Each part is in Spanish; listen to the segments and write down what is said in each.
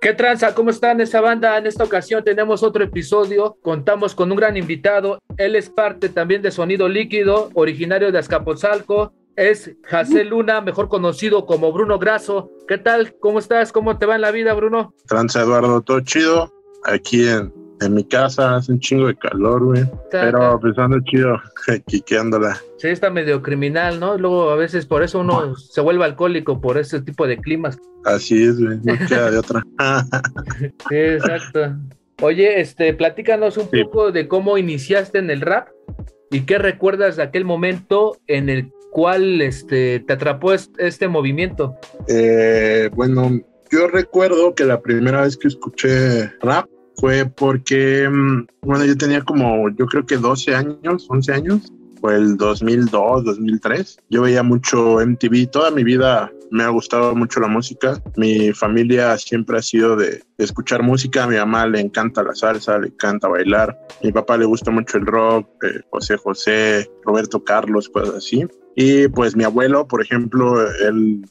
¿Qué tranza? ¿Cómo están esa banda? En esta ocasión tenemos otro episodio. Contamos con un gran invitado. Él es parte también de Sonido Líquido, originario de Azcapotzalco. Es José Luna, mejor conocido como Bruno Graso. ¿Qué tal? ¿Cómo estás? ¿Cómo te va en la vida, Bruno? Tranza Eduardo, todo chido. Aquí en, en mi casa hace un chingo de calor, güey. Pero pensando chido, quiqueándola. Sí, está medio criminal, ¿no? Luego a veces por eso uno se vuelve alcohólico por ese tipo de climas. Así es, güey, no queda de otra. sí, exacto. Oye, este, platícanos un poco de cómo iniciaste en el rap y qué recuerdas de aquel momento en el cual este, te atrapó este movimiento. Eh, bueno, yo recuerdo que la primera vez que escuché rap fue porque, mm, bueno, yo tenía como, yo creo que 12 años, 11 años, fue el 2002, 2003. Yo veía mucho MTV, toda mi vida me ha gustado mucho la música. Mi familia siempre ha sido de escuchar música. A mi mamá le encanta la salsa, le encanta bailar. A mi papá le gusta mucho el rock, eh, José José, Roberto Carlos, cosas así. Y pues mi abuelo, por ejemplo, él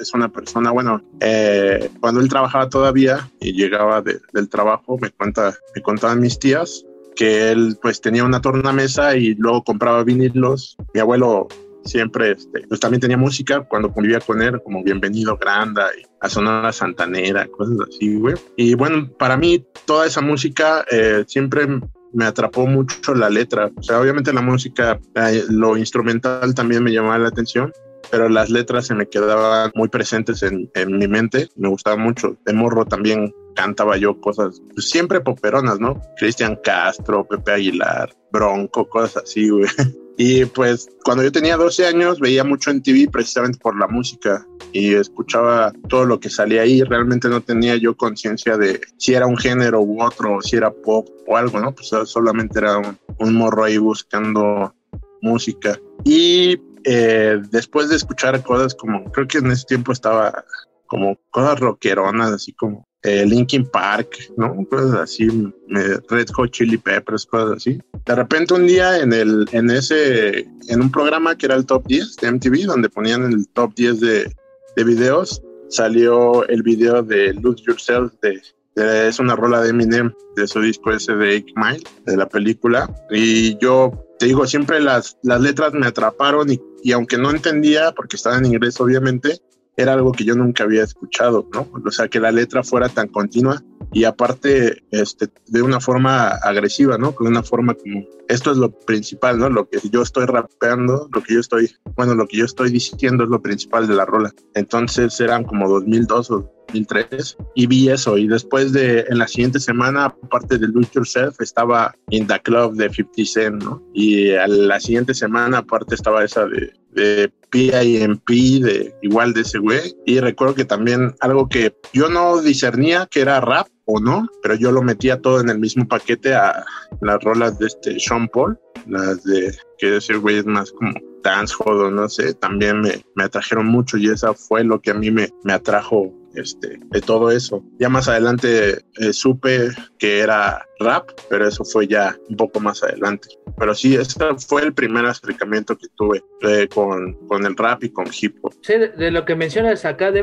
es una persona, bueno, eh, cuando él trabajaba todavía y llegaba del trabajo, me, cuenta, me contaban mis tías que él pues tenía una tornamesa y luego compraba vinilos. Mi abuelo siempre, este, pues también tenía música cuando convivía con él, como Bienvenido Granda y a Sonora Santanera, cosas así, güey. Y bueno, para mí toda esa música eh, siempre me atrapó mucho la letra. O sea, obviamente la música, eh, lo instrumental también me llamaba la atención, pero las letras se me quedaban muy presentes en, en mi mente. Me gustaba mucho. De morro también cantaba yo cosas pues, siempre poperonas, ¿no? Cristian Castro, Pepe Aguilar, Bronco, cosas así, güey. Y pues cuando yo tenía 12 años veía mucho en TV precisamente por la música y escuchaba todo lo que salía ahí. Realmente no tenía yo conciencia de si era un género u otro, o si era pop o algo, ¿no? Pues solamente era un, un morro ahí buscando música. Y eh, después de escuchar cosas como, creo que en ese tiempo estaba como cosas rockeronas, así como eh, Linkin Park, ¿no? Cosas así, Red Hot Chili Peppers, cosas así. De repente un día en el, en ese, en un programa que era el Top 10 de MTV, donde ponían el Top 10 de, de videos, salió el video de Lose Yourself de, es una rola de Eminem de su disco ese de 8 Mile de la película y yo te digo siempre las, las letras me atraparon y, y aunque no entendía porque estaba en inglés obviamente era algo que yo nunca había escuchado, ¿no? O sea, que la letra fuera tan continua y aparte este, de una forma agresiva, ¿no? Con una forma como, esto es lo principal, ¿no? Lo que yo estoy rapeando, lo que yo estoy, bueno, lo que yo estoy diciendo es lo principal de la rola. Entonces eran como 2002 o 2003 y vi eso y después de en la siguiente semana aparte de Lose Yourself estaba In The Club de 50 Cent ¿no? y a la siguiente semana aparte estaba esa de, de PIMP de igual de ese güey. Y recuerdo que también algo que yo no discernía que era rap o no pero yo lo metía todo en el mismo paquete a las rolas de este Sean Paul las de que ese güey es más como dancehall o no sé también me, me atrajeron mucho y esa fue lo que a mí me, me atrajo este, de todo eso. Ya más adelante eh, supe que era rap, pero eso fue ya un poco más adelante. Pero sí, ese fue el primer acercamiento que tuve eh, con, con, el rap y con hip hop. Sí, de, lo que mencionas acá de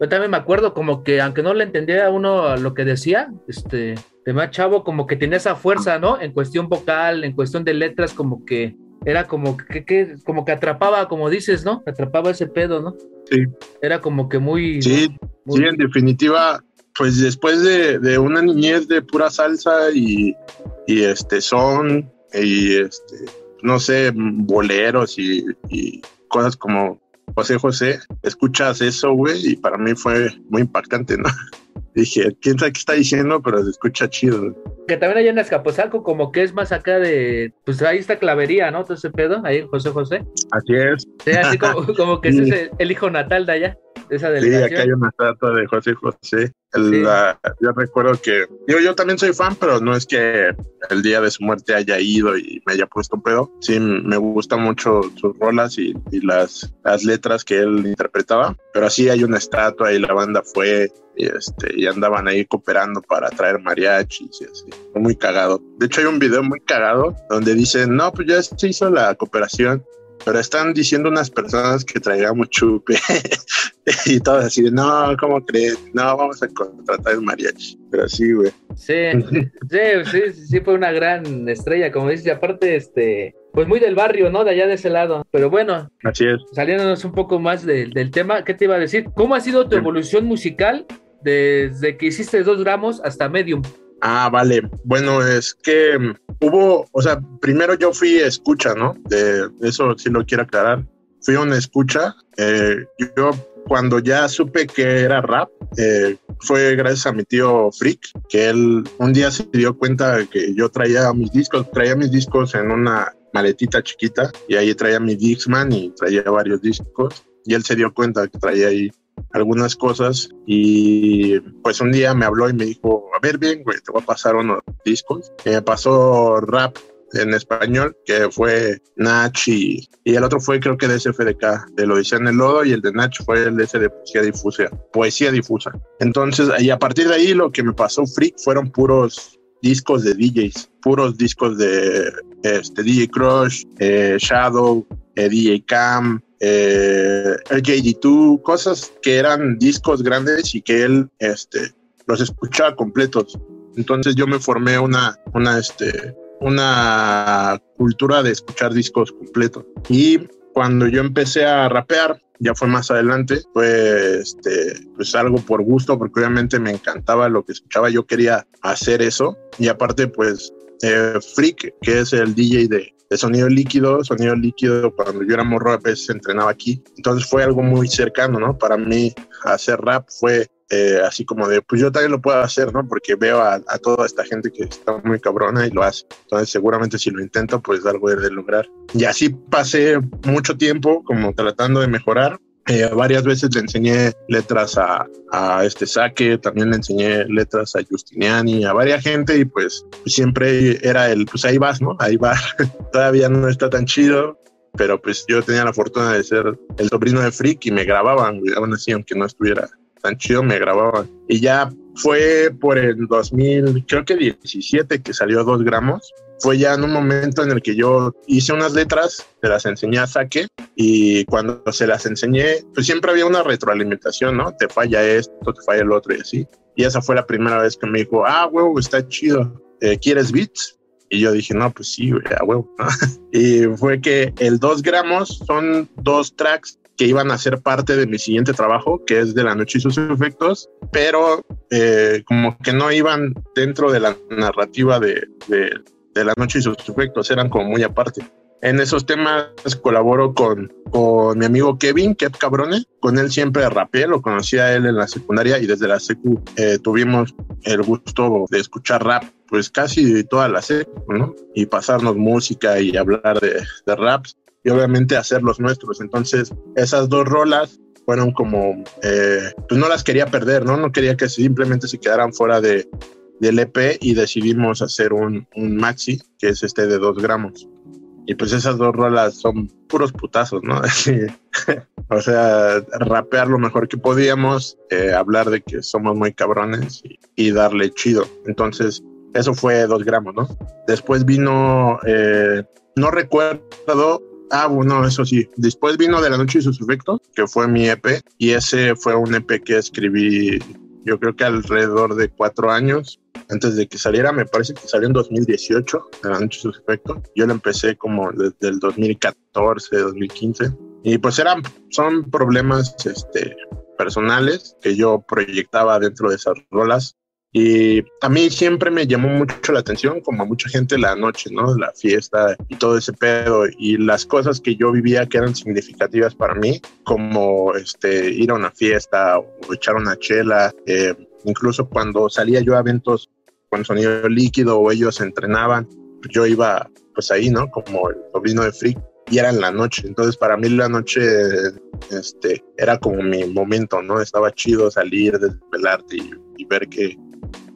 yo también me acuerdo como que aunque no le entendía a uno lo que decía, este, de más chavo como que tenía esa fuerza, ¿no? En cuestión vocal, en cuestión de letras, como que era como que, como que atrapaba, como dices, ¿no? Atrapaba ese pedo, ¿no? Sí. Era como que muy... Sí, sí en definitiva, pues después de, una niñez de pura salsa y, y, este son y este, no sé, boleros y, y cosas como José José, escuchas eso, güey, y para mí fue muy impactante, ¿no? Dije, quién sabe qué está diciendo, pero se escucha chido. Que también allá en Escaposalco, como que es más acá de, pues ahí está clavería, ¿no? Todo ese pedo, ahí en José José. Así es. Sí, así como, como que ese es el, hijo natal de allá, esa delegación. Sí, acá hay una estatua de José José. yo recuerdo que, yo, yo también soy fan, pero no es que el día de su muerte haya ido y me haya puesto un pedo. Sí, me gustan mucho sus rolas y, y las, las letras que él interpretaba, pero así hay una estatua y la banda fue y, este, y andaban ahí cooperando para traer mariachis y así. Muy cagado. De hecho, hay un video muy cagado donde dicen, no, pues ya se hizo la cooperación, pero están diciendo unas personas que traigamos chupe. Y todos así de, no, ¿cómo crees? No, vamos a contratar el mariachi. Pero sí, güey. Sí, sí, sí, sí, fue una gran estrella, como dices, y aparte, este, pues muy del barrio, ¿no? De allá de ese lado. Pero bueno, así es. Saliéndonos un poco más del tema, ¿qué te iba a decir? ¿Cómo ha sido tu evolución musical desde que hiciste dos gramos hasta medium? Ah, vale. Bueno, es que hubo, o sea, primero yo fui escucha, ¿no? De eso sí lo quiero aclarar. Fui una escucha. Eh, yo cuando ya supe que era rap, eh, fue gracias a mi tío Freak, que él un día se dio cuenta de que yo traía mis discos, traía mis discos en una maletita chiquita y ahí traía mi Dixman y traía varios discos y él se dio cuenta que traía ahí algunas cosas y pues un día me habló y me dijo, a ver bien, güey, te voy a pasar unos discos. Me pasó rap en español, que fue Nach y, el otro fue creo que de SFDK, de lo en el lodo, y el de Nach fue el de de poesía difusa, poesía difusa. Entonces, y a partir de ahí lo que me pasó Freak fueron puros discos de DJs, puros discos de este, DJ Crush, eh, Shadow, eh, DJ Cam, eh, LJD2, cosas que eran discos grandes y que él este, los escuchaba completos. Entonces yo me formé una, una, este, una cultura de escuchar discos completos. Y cuando yo empecé a rapear, ya fue más adelante, fue este, pues algo por gusto, porque obviamente me encantaba lo que escuchaba, yo quería hacer eso. Y aparte, pues, eh, Freak, que es el DJ de, de sonido líquido, sonido líquido, cuando yo era morro a veces entrenaba aquí. Entonces fue algo muy cercano, ¿no? Para mí hacer rap fue eh, así como de, pues yo también lo puedo hacer, ¿no? Porque veo a, toda esta gente que está muy cabrona y lo hace. Entonces seguramente si lo intento, pues algo de lograr. Y así pasé mucho tiempo como tratando de mejorar. Eh, varias veces le enseñé letras a, a, este Saque, también le enseñé letras a Justiniani, a varias gente y pues siempre era el, pues ahí vas, ¿no? Ahí va. Todavía no está tan chido, pero pues yo tenía la fortuna de ser el sobrino de Freak y me grababan, aún así, aunque no estuviera tan chido, me grababan. Y ya fue por el 2000, creo que 17 que salió dos gramos. Fue ya en un momento en el que yo hice unas letras, se las enseñé a Saque y cuando se las enseñé, pues siempre había una retroalimentación, ¿no? Te falla esto, te falla el otro y así. Y esa fue la primera vez que me dijo, ah, huevo, está chido. Eh, ¿Quieres beats? Y yo dije, no, pues sí, a huevo. y fue que el 2 gramos son dos tracks que iban a ser parte de mi siguiente trabajo, que es de la noche y sus efectos, pero eh, como que no iban dentro de la narrativa de, de, la noche y sus efectos, eran como muy aparte. En esos temas colaboro con, con mi amigo Kevin, Kev Cabrone, con él siempre rapé, lo conocía él en la secundaria y desde la secu eh, tuvimos el gusto de escuchar rap pues casi toda la secu, ¿no? Y pasarnos música y hablar de, de raps y obviamente hacer los nuestros. Entonces, esas dos rolas fueron como, eh, pues no las quería perder, ¿no? No quería que simplemente se quedaran fuera de, del EP y decidimos hacer un, un maxi, que es este de dos gramos. Y pues esas dos rolas son puros putazos, ¿no? o sea, rapear lo mejor que podíamos, eh, hablar de que somos muy cabrones y, darle chido. Entonces, eso fue dos gramos, ¿no? Después vino, eh, no recuerdo Ah, bueno, eso sí. Después vino De la Noche y sus efectos, que fue mi EP, y ese fue un EP que escribí yo creo que alrededor de cuatro años antes de que saliera, me parece que salió en 2018, De la Noche y sus efectos. Yo lo empecé como desde el 2014, 2015. Y pues eran, son problemas este, personales que yo proyectaba dentro de esas rolas y a mí siempre me llamó mucho la atención, como a mucha gente, la noche, ¿no? La fiesta y todo ese pedo y las cosas que yo vivía que eran significativas para mí, como este, ir a una fiesta o echar una chela. Eh, incluso cuando salía yo a eventos con sonido líquido o ellos entrenaban, yo iba pues ahí, ¿no? Como el sobrino de Freak y era en la noche. Entonces, para mí la noche este, era como mi momento, ¿no? Estaba chido salir, desvelarte y, y ver que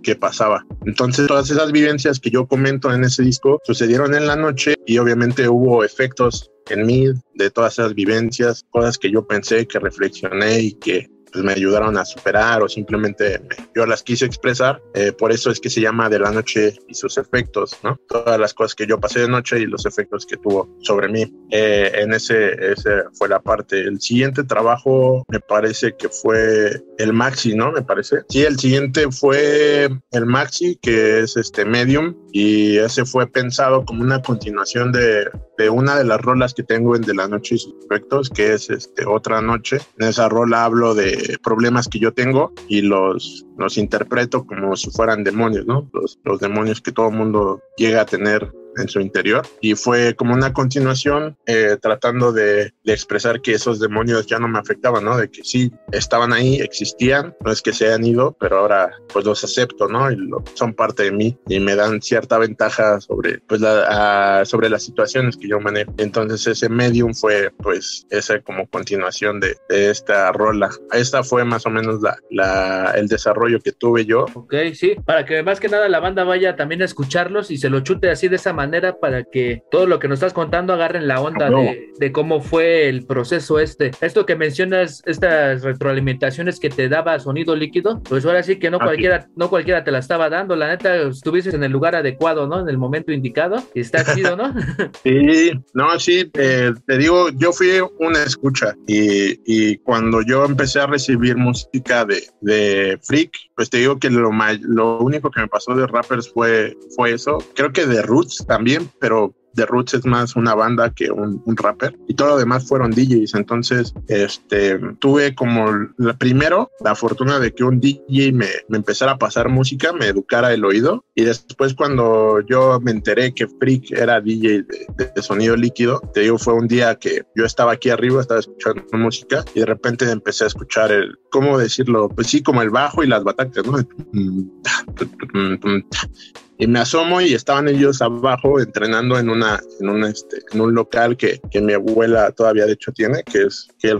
qué pasaba. Entonces todas esas vivencias que yo comento en ese disco sucedieron en la noche y obviamente hubo efectos en mí de todas esas vivencias, cosas que yo pensé, que reflexioné y que pues, me ayudaron a superar o simplemente yo las quise expresar. Eh, por eso es que se llama De la Noche y sus efectos, ¿no? Todas las cosas que yo pasé de noche y los efectos que tuvo sobre mí. Eh, en ese, ese fue la parte. El siguiente trabajo me parece que fue el Maxi, ¿no? Me parece. Sí, el siguiente fue el Maxi, que es este Medium, y ese fue pensado como una continuación de, una de las rolas que tengo en De la Noche y sus efectos, que es este, Otra Noche. En esa rola hablo de problemas que yo tengo y los, los interpreto como si fueran demonios, ¿no? Los demonios que todo mundo llega a tener en su interior y fue como una continuación eh, tratando de, de, expresar que esos demonios ya no me afectaban, ¿no? De que sí estaban ahí, existían, no es que se hayan ido, pero ahora pues los acepto, ¿no? Y lo, son parte de mí y me dan cierta ventaja sobre pues la, sobre las situaciones que yo manejo. Entonces ese medium fue pues esa como continuación de, de esta rola. Esta fue más o menos la, la, el desarrollo que tuve yo. Ok, sí, para que más que nada la banda vaya también a escucharlos y se lo chute así de esa manera para que todo lo que nos estás contando agarren la onda de, de, cómo fue el proceso este. Esto que mencionas, estas retroalimentaciones que te daba sonido líquido, pues ahora sí que no cualquiera, no cualquiera te la estaba dando. La neta, estuviste en el lugar adecuado, ¿no? En el momento indicado. Y está chido, ¿no? sí, no, sí, eh, te digo, yo fui una escucha y, y, cuando yo empecé a recibir música de, de Freak, pues te digo que lo, lo único que me pasó de rappers fue, fue eso. Creo que de Roots también, pero The Roots es más una banda que un, un, rapper y todo lo demás fueron DJs. Entonces, este, tuve como la, primero la fortuna de que un DJ me, me, empezara a pasar música, me educara el oído y después cuando yo me enteré que Freak era DJ de, sonido líquido, te digo, fue un día que yo estaba aquí arriba, estaba escuchando música y de repente empecé a escuchar el, ¿cómo decirlo? Pues sí, como el bajo y las batacas, ¿no? Y me asomo y estaban ellos abajo entrenando en una en un este en un local que, que mi abuela todavía de hecho tiene que es que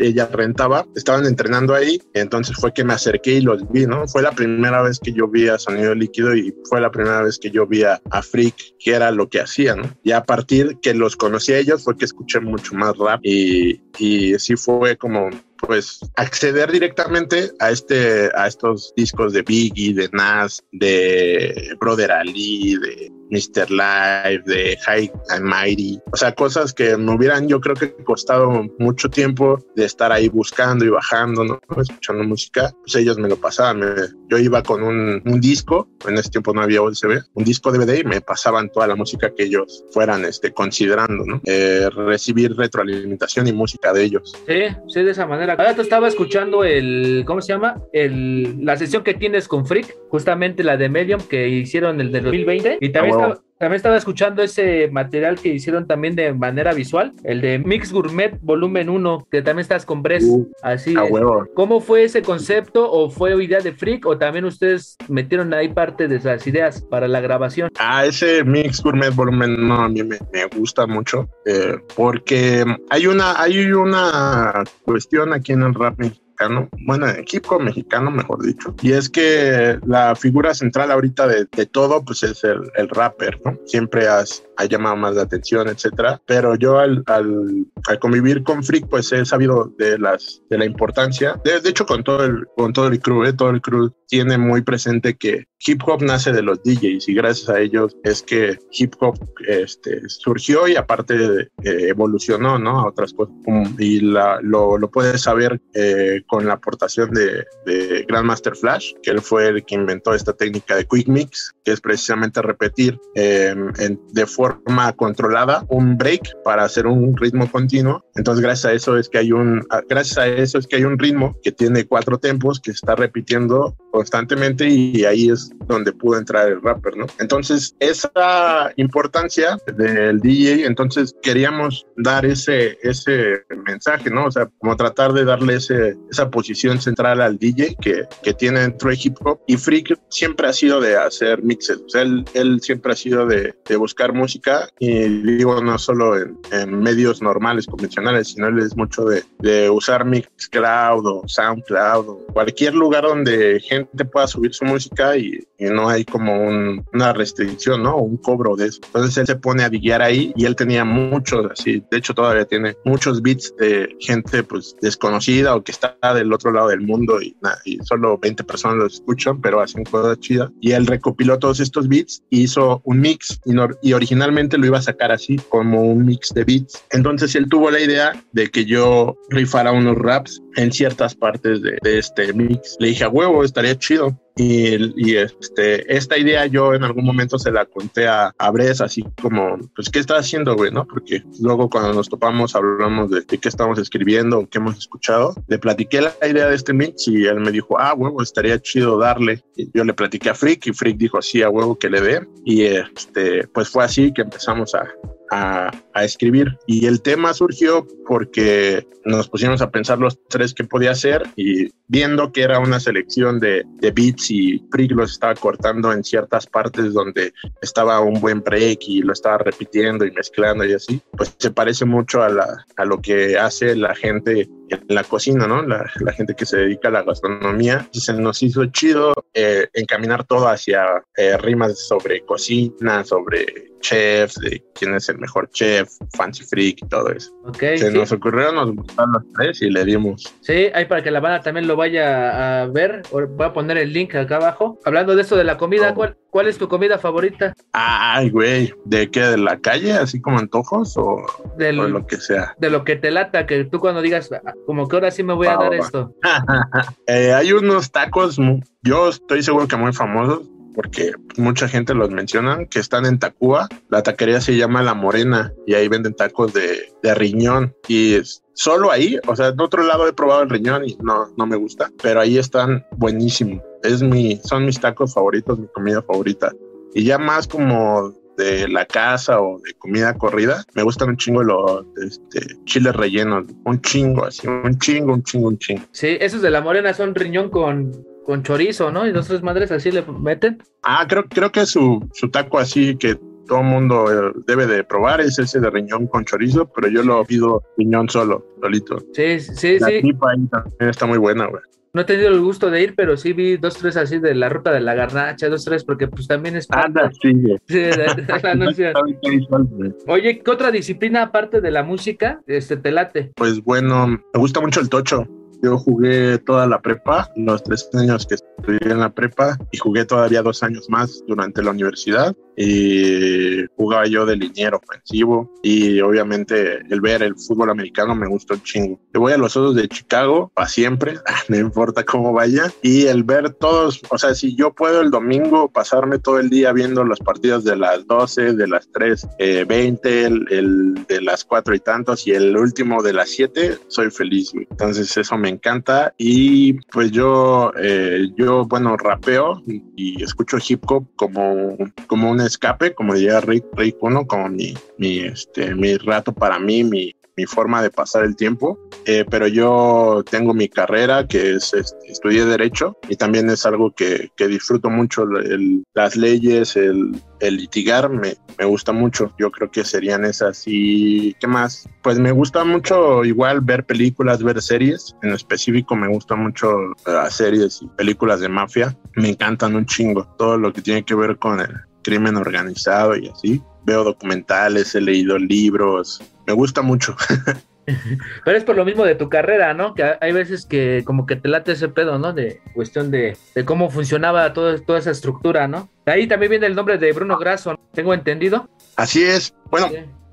ella rentaba, estaban entrenando ahí, entonces fue que me acerqué y los vi, ¿no? Fue la primera vez que yo vi a Sonido Líquido y fue la primera vez que yo vi a, a Freak, que era lo que hacía, ¿no? Y a partir que los conocí a ellos fue que escuché mucho más rap y, y sí fue como pues acceder directamente a este a estos discos de Biggie, de Nas, de Brother Ali, de Mr. Live, de High and Mighty, o sea, cosas que me hubieran yo creo que costado mucho tiempo de estar ahí buscando y bajando, ¿no? escuchando música, pues ellos me lo pasaban, yo iba con un, disco, en ese tiempo no había USB, un disco DVD y me pasaban toda la música que ellos fueran este, considerando, ¿no? Eh, recibir retroalimentación y música de ellos. Sí, sí, de esa manera. Ahora tú estaba escuchando el, ¿cómo se llama? El, la sesión que tienes con Freak, justamente la de Medium que hicieron el de 2020 y también estaba, también estaba escuchando ese material que hicieron también de manera visual, el de Mix Gourmet Volumen 1, que también estás con Bress. Uh, Así es. ¿Cómo fue ese concepto? ¿O fue idea de Freak? ¿O también ustedes metieron ahí parte de las ideas para la grabación? Ah, ese Mix Gourmet Volumen 1 a mí me, me gusta mucho eh, porque hay una, hay una cuestión aquí en el rap mexicano, bueno, equipo mexicano, mejor dicho, y es que la figura central ahorita de, de todo, pues es el, el rapper, ¿no? Siempre has, ha llamado más la atención, etcétera, pero yo al, al, al, convivir con Freak, pues he sabido de las, de la importancia, de, de hecho con todo el, con todo el crew, ¿eh? todo el crew tiene muy presente que hip hop nace de los DJs y gracias a ellos es que hip hop este, surgió y aparte eh, evolucionó, ¿no? A otras cosas. Y la, lo, lo puedes saber eh, con la aportación de, de, Grandmaster Flash, que él fue el que inventó esta técnica de Quick Mix, que es precisamente repetir eh, en, de forma controlada un break para hacer un ritmo continuo. Entonces, gracias a eso es que hay un, gracias a eso es que hay un ritmo que tiene cuatro tempos que está repitiendo constantemente y ahí es donde pudo entrar el rapper, ¿no? Entonces, esa importancia del DJ, entonces queríamos dar ese, ese mensaje, ¿no? O sea, como tratar de darle ese, esa posición central al DJ que, que tiene dentro de hip hop. Y Freak siempre ha sido de hacer mixes, o sea, él, él siempre ha sido de, de buscar música música y digo no solo en, medios normales, convencionales, sino él es mucho de, de, usar Mixcloud o SoundCloud o cualquier lugar donde gente pueda subir su música y, no hay como una restricción, ¿no? Un cobro de eso. Entonces él se pone a guiar ahí y él tenía muchos, así, de hecho todavía tiene muchos beats de gente pues desconocida o que está del otro lado del mundo y, y solo 20 personas lo escuchan, pero hacen cosas chidas. Y él recopiló todos estos beats y hizo un mix y, y originalmente lo iba a sacar así como un mix de beats. Entonces él tuvo la idea de que yo rifara unos raps en ciertas partes de, este mix. Le dije a huevo, estaría chido. Y, este, esta idea yo en algún momento se la conté a, a así como, pues, ¿qué estás haciendo, güey? ¿no? Porque luego cuando nos topamos hablamos de, qué estamos escribiendo, qué hemos escuchado. Le platiqué la idea de este mix y él me dijo, ah, huevo, estaría chido darle. Yo le platiqué a Freak y Freak dijo, sí, a huevo que le dé. Y este, pues fue así que empezamos a, a, escribir. Y el tema surgió porque nos pusimos a pensar los tres qué podía hacer y viendo que era una selección de, de beats y Frick los estaba cortando en ciertas partes donde estaba un buen break y lo estaba repitiendo y mezclando y así, pues se parece mucho a lo que hace la gente en la cocina, ¿no? La, la, gente que se dedica a la gastronomía. Y se nos hizo chido eh, encaminar todo hacia eh, rimas sobre cocina, sobre chefs, de quién es el mejor chef, Fancy Freak y todo eso. Okay, Se nos ocurrió, nos gustaron los tres y le dimos. Sí, ahí para que la banda también lo vaya a ver. Voy a poner el link acá abajo. Hablando de esto de la comida, oh. ¿cuál, ¿cuál es tu comida favorita? Ay, güey, ¿de qué? ¿De la calle? ¿Así como antojos o, de lo que sea? De lo que te lata, que tú cuando digas, ah, como que ahora sí me voy a dar esto. Eh, hay unos tacos, yo estoy seguro que muy famosos porque mucha gente los menciona, que están en Tacuba. La taquería se llama La Morena y ahí venden tacos de, de riñón y es solo ahí, o sea, en otro lado he probado el riñón y no, no me gusta, pero ahí están buenísimos. Es mi, son mis tacos favoritos, mi comida favorita. Y ya más como de la casa o de comida corrida, me gustan un chingo los este, chiles rellenos, un chingo, así, un chingo, un chingo, un chingo. Sí, esos de la morena son riñón con con chorizo, ¿no? Y dos tres madres así le meten. Ah, creo, creo que su, su taco así que todo mundo eh, debe de probar es ese de riñón con chorizo, pero yo lo pido riñón solo, solito. Sí, sí, la sí. ahí también está muy buena, güey. No he tenido el gusto de ir, pero sí vi dos, tres así de la ruta de la garnacha, dos, tres, porque pues también es... Anda, sí. sí Oye, ¿qué otra disciplina aparte de la música este, te late? Pues bueno, me gusta mucho el tocho. Yo jugué toda la prepa, los tres años que estudié en la prepa, y jugué todavía dos años más durante la universidad. Y jugaba yo de liniero ofensivo. Y obviamente el ver el fútbol americano me gustó un chingo. Yo voy a los Osos de Chicago para siempre, no importa cómo vaya. Y el ver todos, o sea, si yo puedo el domingo pasarme todo el día viendo los partidos de las 12, de las 3, eh, 20, el, el, de las 4 y tantos, y el último de las 7, soy feliz. Entonces eso me encanta y pues yo, eh, yo bueno, rapeo y, escucho hip hop como, como un escape, como diría Rick, Rick Uno, como mi, mi, este, mi rato para mí, mi, mi forma de pasar el tiempo, eh, pero yo tengo mi carrera que es, este, estudié derecho y también es algo que, que disfruto mucho, el, las leyes, el, el litigar me, me, gusta mucho, yo creo que serían esas. Y ¿qué más? Pues me gusta mucho igual ver películas, ver series, en específico me gusta mucho las series y películas de mafia, me encantan un chingo, todo lo que tiene que ver con el crimen organizado y así. Veo documentales, he leído libros, me gusta mucho. Pero es por lo mismo de tu carrera, ¿no? Que hay veces que como que te late ese pedo, ¿no? De cuestión de, de cómo funcionaba todo, toda esa estructura, ¿no? De ahí también viene el nombre de Bruno Grasso, ¿tengo entendido? Así es. Bueno,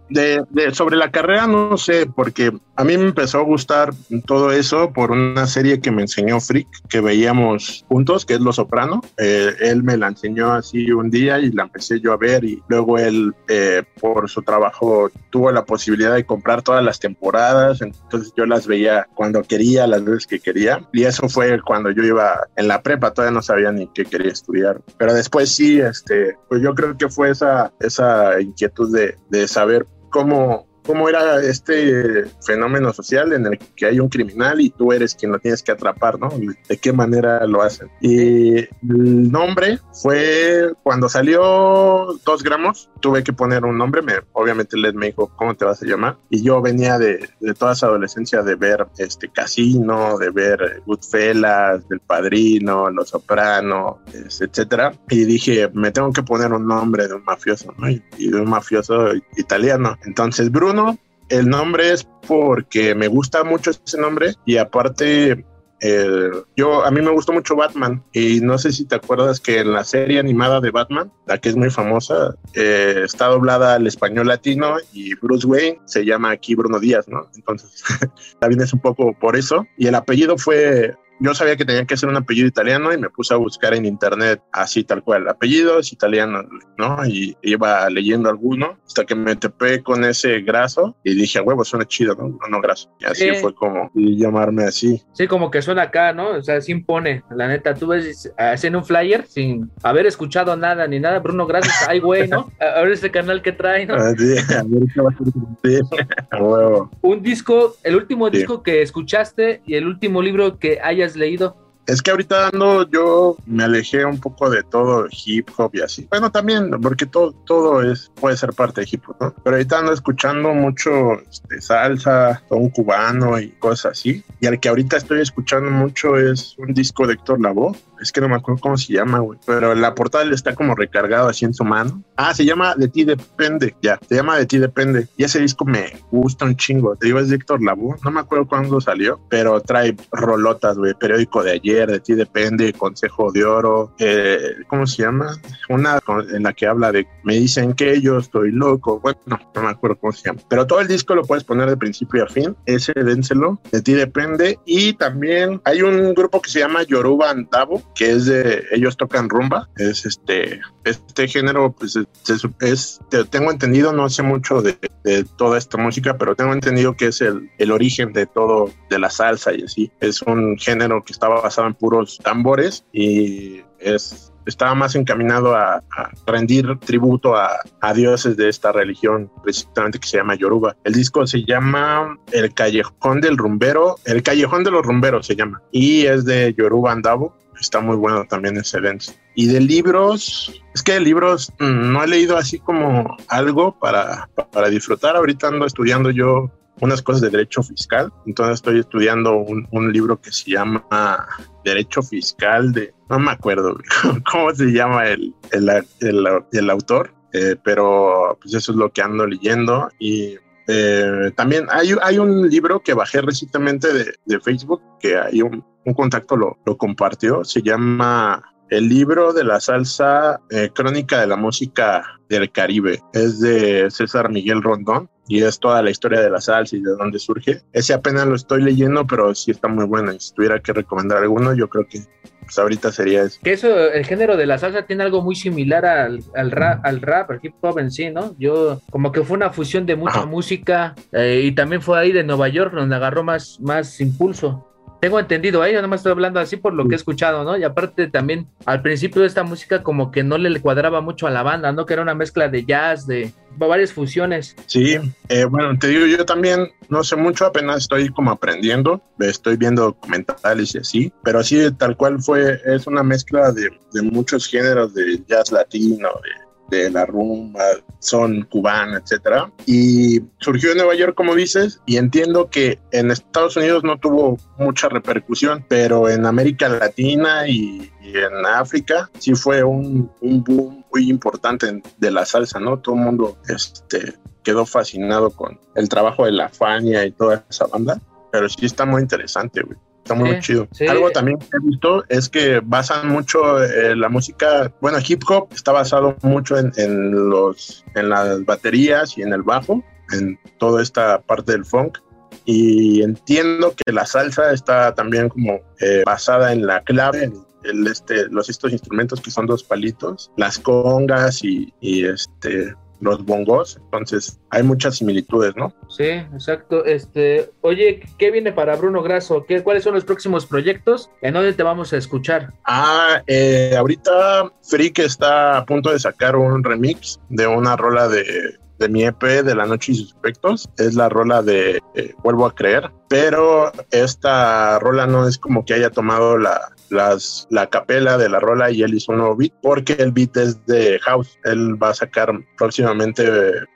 de, sobre la carrera no sé, porque a mí me empezó a gustar todo eso por una serie que me enseñó Frick, que veíamos juntos, que es Lo Soprano. Eh, él me la enseñó así un día y la empecé yo a ver y luego él, eh, por su trabajo, tuvo la posibilidad de comprar todas las temporadas, entonces yo las veía cuando quería, las veces que quería. Y eso fue cuando yo iba en la prepa, todavía no sabía ni qué quería estudiar. Pero después sí, este, pues yo creo que fue esa, esa inquietud de, de saber cómo, cómo era este fenómeno social en el que hay un criminal y tú eres quien lo tienes que atrapar, ¿no? De qué manera lo hacen. Y el nombre fue cuando salió dos gramos, tuve que poner un nombre, me, obviamente Led me dijo, ¿cómo te vas a llamar? Y yo venía de, de toda esa adolescencia de ver este Casino, de ver Goodfellas, del Padrino, Los Soprano, etcétera. Y dije, me tengo que poner un nombre de un mafioso, ¿no? Y, y de un mafioso italiano. Entonces, Bruno, el nombre es porque me gusta mucho ese nombre y aparte yo a mí me gustó mucho Batman y no sé si te acuerdas que en la serie animada de Batman, la que es muy famosa, eh, está doblada al español latino y Bruce Wayne se llama aquí Bruno Díaz, ¿no? Entonces también es un poco por eso y el apellido fue yo sabía que tenía que ser un apellido italiano y me puse a buscar en internet así tal cual, apellidos italianos, ¿no? Y iba leyendo alguno hasta que me topé con ese graso y dije, huevo, suena chido, ¿no? No, graso. Y así fue como llamarme así. Sí, como que suena acá, ¿no? O sea, se impone. La neta, tú ves haciendo un flyer sin haber escuchado nada ni nada. Bruno, gracias. Ay, güey, ¿no? A ver ese canal que trae, ¿no? Ah, sí, a ver qué va a ser. a huevo. Un disco, el último disco que escuchaste y el último libro que hayas leído? Es que ahorita ando, yo me alejé un poco de todo hip hop y así. Bueno, también, porque todo, todo es, puede ser parte de hip hop, ¿no? Pero ahorita ando escuchando mucho este, salsa, un cubano y cosas así. Y al que ahorita estoy escuchando mucho es un disco de Héctor Lavoe. Es que no me acuerdo cómo se llama, güey. Pero la portada está como recargado así en su mano. Ah, se llama De ti depende. Ya, se llama De ti depende. Y ese disco me gusta un chingo. Te digo, es de Héctor Lavoe. No me acuerdo cuándo salió, pero trae rolotas, güey. Periódico de ayer de ti depende, Consejo de Oro, eh, ¿cómo se llama? Una en la que habla de me dicen que yo estoy loco, bueno, no, me acuerdo cómo se llama, pero todo el disco lo puedes poner de principio a fin, ese dénselo, de ti depende, y también hay un grupo que se llama Yoruba Antabo, que es de, ellos tocan rumba, es este, este género, pues es, es tengo entendido, no sé mucho de, de, toda esta música, pero tengo entendido que es el, el origen de todo, de la salsa y así, es un género que estaba basado puros tambores y es estaba más encaminado a, rendir tributo a, dioses de esta religión, precisamente que se llama Yoruba. El disco se llama El Callejón del Rumbero, El Callejón de los Rumberos se llama, y es de Yoruba Andavo. Está muy bueno también excelente. Y de libros, es que de libros mm, no he leído así como algo para, para disfrutar. Ahorita ando estudiando yo unas cosas de derecho fiscal. Entonces estoy estudiando un, un, libro que se llama Derecho Fiscal de, no me acuerdo cómo se llama el, el, el, el autor, eh, pero pues eso es lo que ando leyendo y eh, también hay, hay, un libro que bajé recientemente de, de Facebook que hay un, un contacto lo, lo, compartió, se llama el libro de la salsa eh, Crónica de la Música del Caribe. Es de César Miguel Rondón y es toda la historia de la salsa y de dónde surge. Ese apenas lo estoy leyendo, pero sí está muy bueno. Y si tuviera que recomendar alguno, yo creo que pues ahorita sería eso. Que eso, el género de la salsa tiene algo muy similar al, al rap, al rap, al hip hop en sí, ¿no? Yo, como que fue una fusión de mucha Ajá. música eh, y también fue ahí de Nueva York donde agarró más, más impulso. Tengo entendido, ¿eh? yo no me estoy hablando así por lo que he escuchado, ¿no? Y aparte también al principio de esta música como que no le cuadraba mucho a la banda, ¿no? Que era una mezcla de jazz, de varias fusiones. Sí, eh, bueno, te digo, yo también no sé mucho, apenas estoy como aprendiendo, estoy viendo documentales y así, pero así tal cual fue, es una mezcla de, de muchos géneros de jazz latino, de de la rumba, son cubana, etcétera. Y surgió en Nueva York, como dices, y entiendo que en Estados Unidos no tuvo mucha repercusión, pero en América Latina y, en África sí fue un, un, boom muy importante de la salsa, ¿no? Todo el mundo este, quedó fascinado con el trabajo de la Fania y toda esa banda, pero sí está muy interesante, güey. Está muy sí, chido. Sí. Algo también que he visto es que basan mucho eh, la música, bueno, hip hop está basado mucho en, en, los, en las baterías y en el bajo, en toda esta parte del funk. Y entiendo que la salsa está también como eh, basada en la clave, en el, este, los estos instrumentos que son dos palitos, las congas y, y este los bongos, entonces hay muchas similitudes, ¿no? Sí, exacto. Este, oye, ¿qué viene para Bruno Grasso? ¿Qué, ¿Cuáles son los próximos proyectos? ¿En dónde te vamos a escuchar? Ah, eh, ahorita Freak está a punto de sacar un remix de una rola de de mi EP de La Noche y sus efectos. Es la rola de eh, Vuelvo a creer, pero esta rola no es como que haya tomado la, la capela de la rola y él hizo un nuevo beat, porque el beat es de House. Él va a sacar próximamente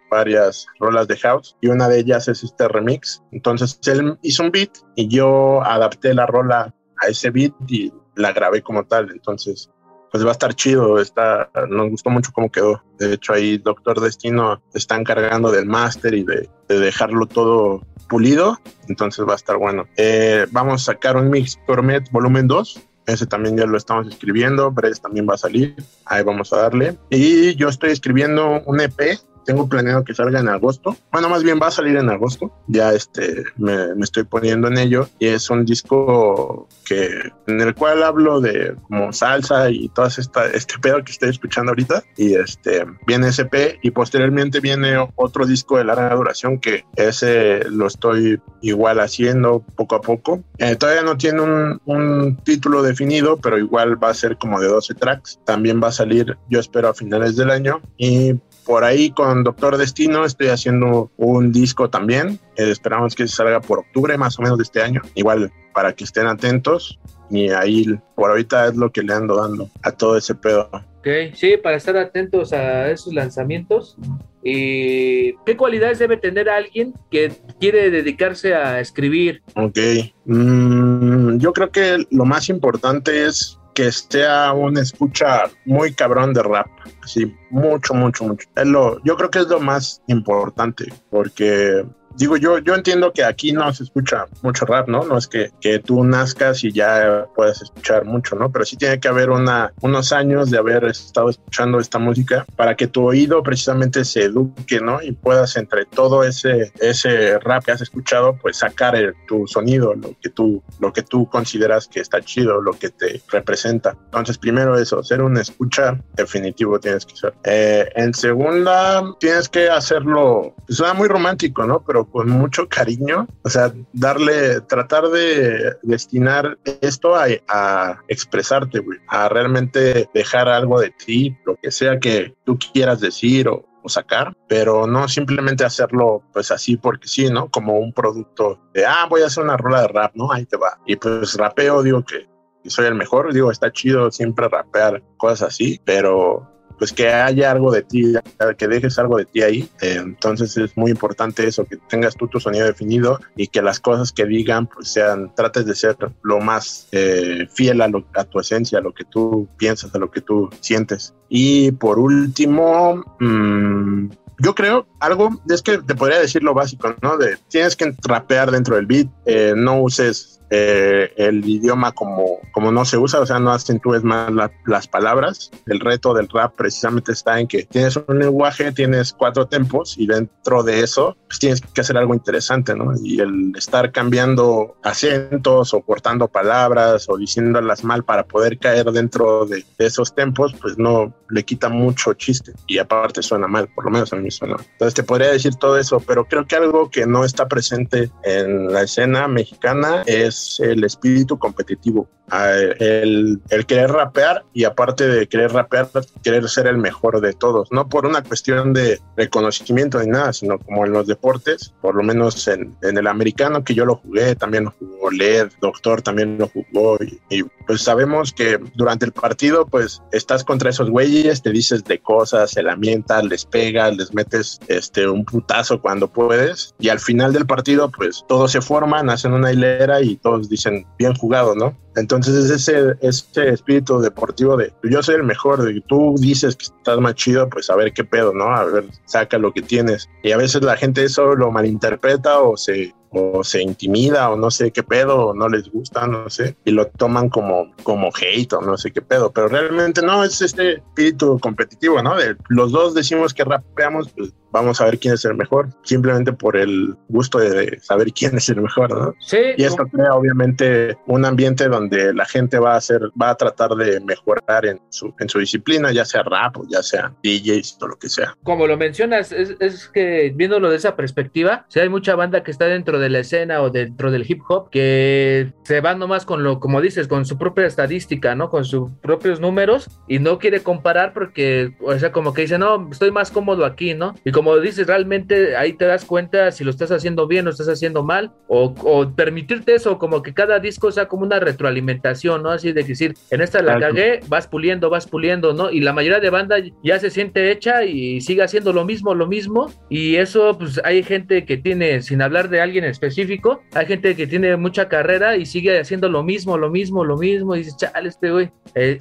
varias rolas de House y una de ellas es este remix. Entonces él hizo un beat y yo adapté la rola a ese beat y la grabé como tal. Entonces, pues va a estar chido. Está, nos gustó mucho cómo quedó. De hecho, ahí Doctor Destino está encargando del máster y de, dejarlo todo pulido. Entonces va a estar bueno. Eh, vamos a sacar un mix Gourmet volumen 2 ese también ya lo estamos escribiendo, Brez también va a salir, ahí vamos a darle. Y yo estoy escribiendo un EP tengo planeado que salga en agosto. Bueno, más bien va a salir en agosto. Ya este, me, me, estoy poniendo en ello. Y es un disco que, en el cual hablo de como salsa y todo este pedo que estoy escuchando ahorita. Y este, viene SP y posteriormente viene otro disco de larga duración que ese lo estoy igual haciendo poco a poco. Eh, todavía no tiene un, un título definido, pero igual va a ser como de 12 tracks. También va a salir, yo espero, a finales del año. Y por ahí con Doctor Destino estoy haciendo un disco también. Eh, esperamos que salga por octubre más o menos de este año. Igual para que estén atentos. Y ahí por ahorita es lo que le ando dando a todo ese pedo. Ok, sí, para estar atentos a esos lanzamientos. ¿Y qué cualidades debe tener alguien que quiere dedicarse a escribir? Ok, mm, yo creo que lo más importante es que sea un escucha muy cabrón de rap, así mucho, mucho, mucho. Es lo, yo creo que es lo más importante, porque digo, yo, yo entiendo que aquí no se escucha mucho rap, ¿no? No es que, que tú nazcas y ya puedas escuchar mucho, ¿no? Pero sí tiene que haber una, unos años de haber estado escuchando esta música para que tu oído precisamente se eduque, ¿no? Y puedas entre todo ese, ese rap que has escuchado, pues sacar tu sonido, lo que tú, lo que tú consideras que está chido, lo que te representa. Entonces, primero eso, ser un escucha definitivo tienes que ser. Eh, en segunda, tienes que hacerlo, pues, suena muy romántico, ¿no? Pero con mucho cariño, o sea, darle, tratar de destinar esto a, expresarte, a realmente dejar algo de ti, lo que sea que tú quieras decir o, sacar, pero no simplemente hacerlo pues así porque sí, ¿no? Como un producto de, ah, voy a hacer una rola de rap, ¿no? Ahí te va. Y pues rapeo, digo que soy el mejor, digo, está chido siempre rapear cosas así, pero pues que haya algo de ti, que dejes algo de ti ahí. Eh, entonces es muy importante eso, que tengas tú tu sonido definido y que las cosas que digan pues sean, trates de ser lo más eh, fiel a, lo, a tu esencia, a lo que tú piensas, a lo que tú sientes. Y por último, mmm, yo creo algo, es que te podría decir lo básico, ¿no? De tienes que rapear dentro del beat, eh, no uses eh, el idioma como, como no se usa, o sea, no acentúes más las palabras. El reto del rap precisamente está en que tienes un lenguaje, tienes cuatro tempos y dentro de eso pues tienes que hacer algo interesante, ¿no? Y el estar cambiando acentos o cortando palabras o diciéndolas mal para poder caer dentro de, esos tempos, pues no le quita mucho chiste y aparte suena mal, por lo menos a mí suena. Entonces te podría decir todo eso, pero creo que algo que no está presente en la escena mexicana es el espíritu competitivo, el, el, querer rapear y aparte de querer rapear, querer ser el mejor de todos, no por una cuestión de reconocimiento ni nada, sino como en los deportes, por lo menos en, en el americano que yo lo jugué, también lo jugó Led, Doctor también lo jugó y, y, pues sabemos que durante el partido pues estás contra esos güeyes, te dices de cosas, se lamentas, les pegas, les metes este un putazo cuando puedes y al final del partido pues todos se forman, hacen una hilera y todos dicen bien jugado, ¿no? Entonces es ese, ese espíritu deportivo de yo soy el mejor, de tú dices que estás más chido, pues a ver qué pedo, ¿no? A ver, saca lo que tienes. Y a veces la gente eso lo malinterpreta o se o se intimida o no sé qué pedo, o no les gusta, no sé, y lo toman como, como hate o no sé qué pedo, pero realmente no, es este espíritu competitivo, ¿no? De los dos decimos que rapeamos, pues vamos a ver quién es el mejor, simplemente por el gusto de saber quién es el mejor, ¿no? Sí. Y esto crea obviamente un ambiente donde la gente va a hacer, va a tratar de mejorar en su, en su disciplina, ya sea rap o ya sea DJs o lo que sea. Como lo mencionas, es, es que viéndolo de esa perspectiva, si hay mucha banda que está dentro de la escena o dentro del hip hop que se va nomás con lo, como dices, con su propia estadística, ¿no? Con sus propios números y no quiere comparar porque, o sea, como que dice, no, estoy más cómodo aquí, ¿no? Y como dices, realmente ahí te das cuenta si lo estás haciendo bien o estás haciendo mal, o, permitirte eso, como que cada disco sea como una retroalimentación, ¿no? Así de decir, en esta la cagué, vas puliendo, vas puliendo, ¿no? Y la mayoría de banda ya se siente hecha y sigue haciendo lo mismo, lo mismo, y eso, pues hay gente que tiene, sin hablar de alguien específico, hay gente que tiene mucha carrera y sigue haciendo lo mismo, lo mismo, lo mismo, y dices, chale, este güey. Eh,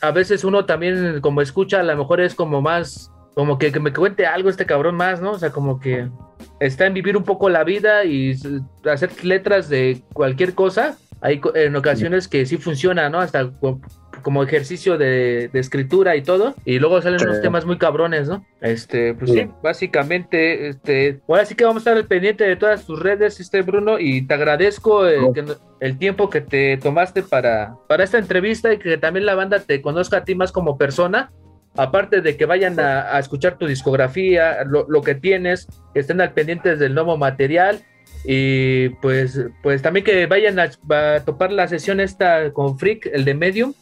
a veces uno también, como escucha, a lo mejor es como más como que, me cuente algo este cabrón más, ¿no? O sea, como que está en vivir un poco la vida y hacer letras de cualquier cosa. Hay en ocasiones que sí funciona, ¿no? Hasta como ejercicio de, escritura y todo. Y luego salen unos temas muy cabrones, ¿no? Este, pues sí, básicamente, este, ahora sí que vamos a estar al pendiente de todas tus redes, este Bruno, y te agradezco el, el tiempo que te tomaste para, para esta entrevista y que también la banda te conozca a ti más como persona aparte de que vayan a, escuchar tu discografía, lo, que tienes, que estén al pendiente del nuevo material y pues, pues también que vayan a, topar la sesión esta con Freak, el de Medium.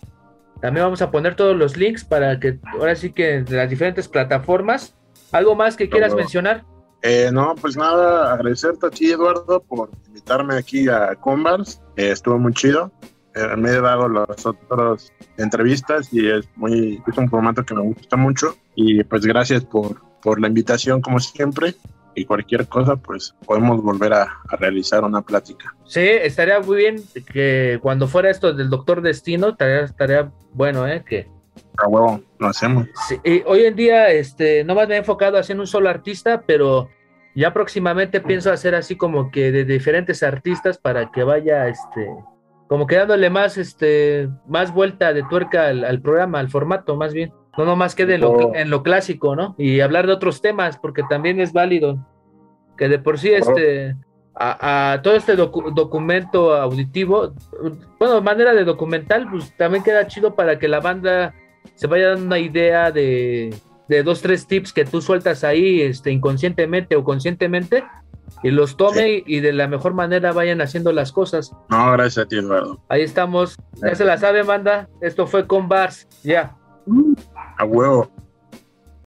También vamos a poner todos los links para que ahora sí que de las diferentes plataformas. ¿Algo más que quieras mencionar? Eh, no, pues nada, agradecerte a ti, Eduardo, por invitarme aquí a Convars. Eh, estuvo muy chido. Eh, me he dado las otras entrevistas y es muy es un formato que me gusta mucho y pues gracias por, por la invitación como siempre y cualquier cosa pues podemos volver a, realizar una plática. Sí, estaría muy bien que cuando fuera esto del Doctor Destino estaría, estaría bueno, ¿eh? Que, a huevo, lo hacemos. Sí, y hoy en día, este, no más me he enfocado haciendo un solo artista, pero ya próximamente pienso hacer así como que de diferentes artistas para que vaya, este, como que dándole más, este, más vuelta de tuerca al, programa, al formato, más bien. No nomás quede en lo, clásico, ¿no? Y hablar de otros temas, porque también es válido. Que de por sí, este, a, todo este documento auditivo, bueno, manera de documental, pues también queda chido para que la banda se vaya dando una idea de, de dos, tres tips que tú sueltas ahí, este, inconscientemente o conscientemente, y los tome y de la mejor manera vayan haciendo las cosas. No, gracias a ti, Eduardo. Ahí estamos. Ya se la sabe, manda. Esto fue con Bars. Ya. A huevo.